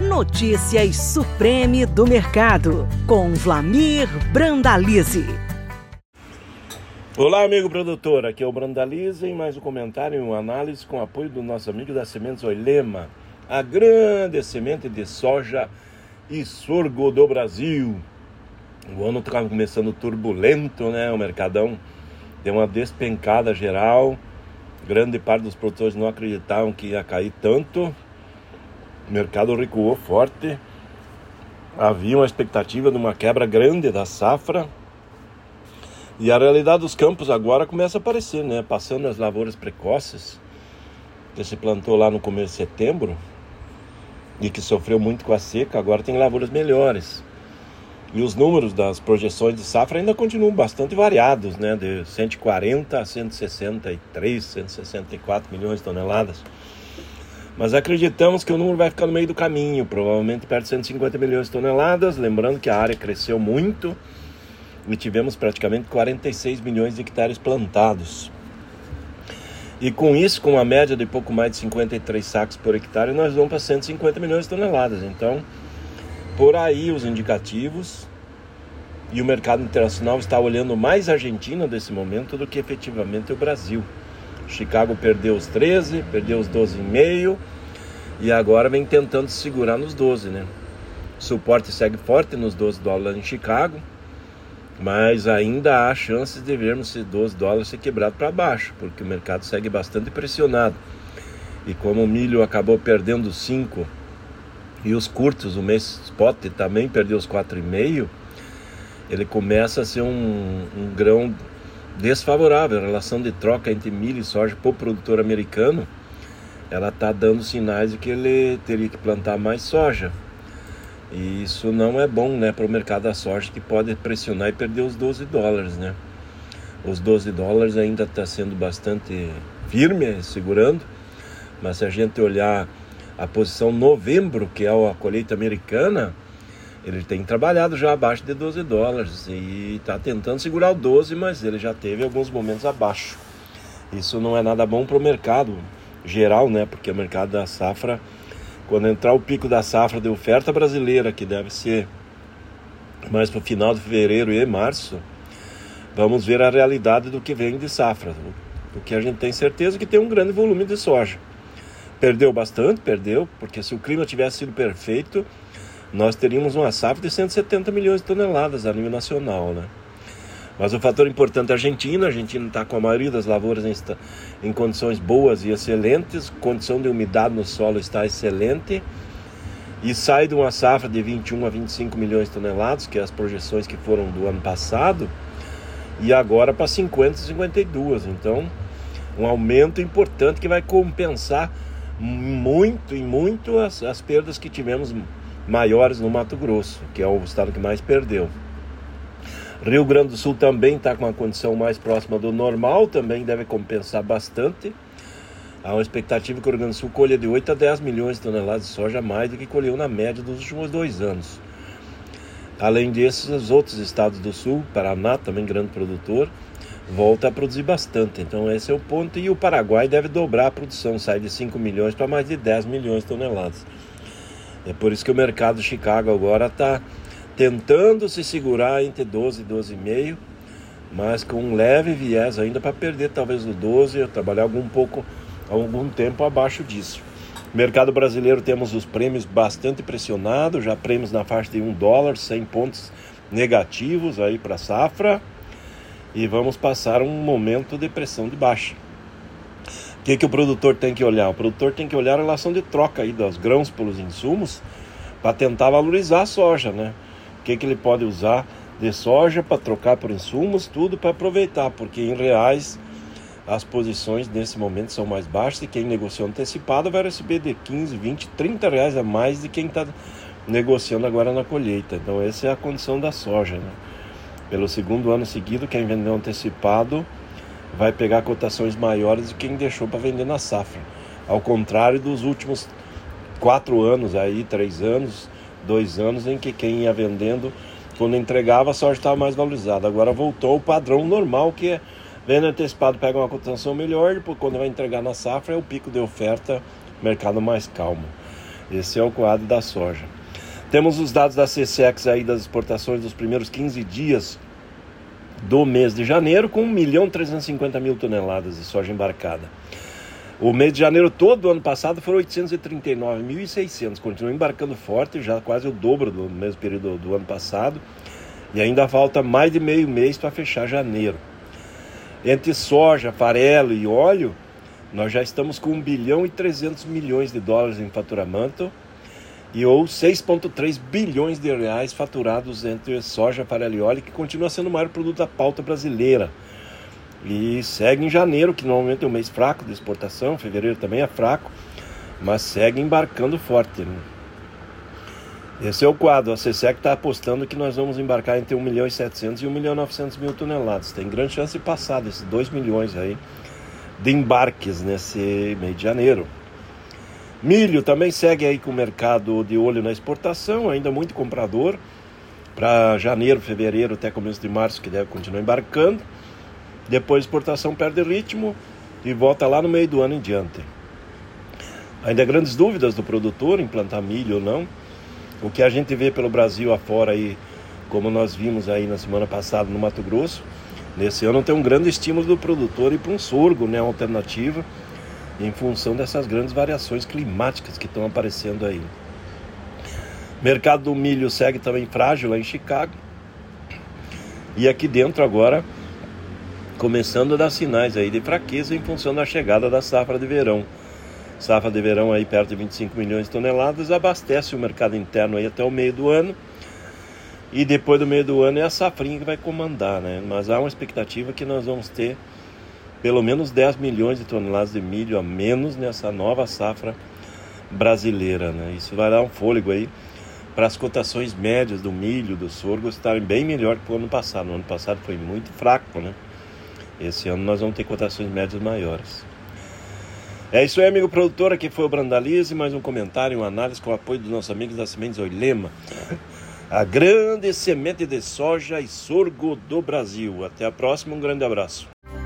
Notícias Supreme do Mercado, com Vlamir Brandalize. Olá, amigo produtor. Aqui é o Brandalize em mais um comentário e uma análise com apoio do nosso amigo da Sementes Oilema, a grande semente de soja e sorgo do Brasil. O ano está começando turbulento, né? O mercadão deu uma despencada geral. Grande parte dos produtores não acreditavam que ia cair tanto. O mercado recuou forte. Havia uma expectativa de uma quebra grande da safra. E a realidade dos campos agora começa a aparecer, né? Passando as lavouras precoces, que se plantou lá no começo de setembro e que sofreu muito com a seca, agora tem lavouras melhores. E os números das projeções de safra ainda continuam bastante variados, né? De 140 a 163, 164 milhões de toneladas. Mas acreditamos que o número vai ficar no meio do caminho, provavelmente perto de 150 milhões de toneladas. Lembrando que a área cresceu muito e tivemos praticamente 46 milhões de hectares plantados. E com isso, com uma média de pouco mais de 53 sacos por hectare, nós vamos para 150 milhões de toneladas. Então, por aí os indicativos e o mercado internacional está olhando mais a Argentina nesse momento do que efetivamente o Brasil. Chicago perdeu os 13, perdeu os 12,5 e agora vem tentando se segurar nos 12, né? O suporte segue forte nos 12 dólares em Chicago, mas ainda há chances de vermos esse 12 dólares ser quebrado para baixo, porque o mercado segue bastante pressionado. E como o milho acabou perdendo 5 e os curtos, o mês spot também perdeu os 4,5, ele começa a ser um, um grão desfavorável. A relação de troca entre milho e soja para o produtor americano, ela está dando sinais de que ele teria que plantar mais soja. E isso não é bom né, para o mercado da soja, que pode pressionar e perder os 12 dólares. Né? Os 12 dólares ainda está sendo bastante firme, segurando, mas se a gente olhar a posição novembro, que é a colheita americana, ele tem trabalhado já abaixo de 12 dólares e está tentando segurar o 12, mas ele já teve alguns momentos abaixo. Isso não é nada bom para o mercado geral, né? Porque o mercado da safra, quando entrar o pico da safra de oferta brasileira, que deve ser mais para o final de fevereiro e março, vamos ver a realidade do que vem de safra. O que a gente tem certeza é que tem um grande volume de soja. Perdeu bastante, perdeu, porque se o clima tivesse sido perfeito, nós teríamos uma safra de 170 milhões de toneladas a nível nacional, né? Mas o fator importante é a Argentina. A Argentina está com a maioria das lavouras em, em, condições boas e excelentes, condição de umidade no solo está excelente e sai de uma safra de 21 a 25 milhões de toneladas, que é as projeções que foram do ano passado, e agora para 50 a 52. Então, um aumento importante que vai compensar muito e muito as, as perdas que tivemos maiores no Mato Grosso, que é o estado que mais perdeu. Rio Grande do Sul também está com uma condição mais próxima do normal, também deve compensar bastante. Há uma expectativa que o Rio Grande do Sul colha de 8 a 10 milhões de toneladas de soja mais do que colheu na média dos últimos dois anos. Além desses, os outros estados do Sul, Paraná, também grande produtor, volta a produzir bastante. Então esse é o ponto. E o Paraguai deve dobrar a produção, sai de 5 milhões para mais de 10 milhões de toneladas. É por isso que o mercado de Chicago agora está tentando se segurar entre 12 e 12,5, mas com um leve viés ainda para perder talvez o 12, trabalhar algum pouco, algum tempo abaixo disso. Mercado brasileiro temos os prêmios bastante pressionados, já prêmios na faixa de 1 dólar, 100 pontos negativos aí para safra e vamos passar um momento de pressão de baixa. O que, que o produtor tem que olhar? O produtor tem que olhar a relação de troca aí dos grãos pelos insumos para tentar valorizar a soja, né? O que, que ele pode usar de soja para trocar por insumos, tudo para aproveitar, porque em reais as posições nesse momento são mais baixas e quem negociou antecipado vai receber de 15, 20, 30 reais a mais de quem está negociando agora na colheita. Então essa é a condição da soja, né? Pelo segundo ano seguido, quem vendeu antecipado vai pegar cotações maiores de quem deixou para vender na safra. Ao contrário dos últimos quatro anos aí, três anos, dois anos, em que quem ia vendendo, quando entregava, a soja estava mais valorizada. Agora voltou o padrão normal, que é venda antecipado pega uma cotação melhor, depois quando vai entregar na safra é o pico de oferta, mercado mais calmo. Esse é o quadro da soja. Temos os dados da CSEX aí das exportações dos primeiros 15 dias do mês de janeiro, com 1 milhão 350 mil toneladas de soja embarcada. O mês de janeiro todo do ano passado foram 839.600, continua embarcando forte, já quase o dobro do mesmo período do ano passado, e ainda falta mais de meio mês para fechar janeiro. Entre soja, farelo e óleo, nós já estamos com 1 bilhão e 300 milhões de dólares em faturamento, e ou 6,3 bilhões de reais faturados entre soja, e óleo, que continua sendo o maior produto da pauta brasileira e segue em janeiro, que normalmente é um mês fraco de exportação, fevereiro também é fraco, mas segue embarcando forte. Né? Esse é o quadro. A CSEC está apostando que nós vamos embarcar entre 1 milhão e 700 e 1 milhão e 900 mil toneladas. Tem grande chance de passar desses 2 milhões aí de embarques nesse mês de janeiro. Milho também segue aí com o mercado de olho na exportação, ainda muito comprador. Para janeiro, fevereiro até começo de março, que deve continuar embarcando. Depois a exportação perde ritmo e volta lá no meio do ano em diante. Ainda grandes dúvidas do produtor em plantar milho ou não. O que a gente vê pelo Brasil afora aí, como nós vimos aí na semana passada no Mato Grosso, nesse ano tem um grande estímulo do produtor ir para um sorgo, né, alternativa, em função dessas grandes variações climáticas que estão aparecendo aí. Mercado do milho segue também frágil lá em Chicago. E aqui dentro agora começando a dar sinais aí de fraqueza em função da chegada da safra de verão. Safra de verão aí perto de 25 milhões de toneladas abastece o mercado interno aí até o meio do ano. E depois do meio do ano é a safrinha que vai comandar, né? Mas há uma expectativa que nós vamos ter pelo menos 10 milhões de toneladas de milho a menos nessa nova safra brasileira, né? Isso vai dar um fôlego aí para as cotações médias do milho, do sorgo estarem bem melhor que o ano passado. No ano passado foi muito fraco, né? Esse ano nós vamos ter cotações médias maiores. É isso aí, amigo produtor. Aqui foi o Brandalize. Mais um comentário, uma análise com o apoio dos nossos amigos da Sementes Oilema. A grande semente de soja e sorgo do Brasil. Até a próxima. Um grande abraço.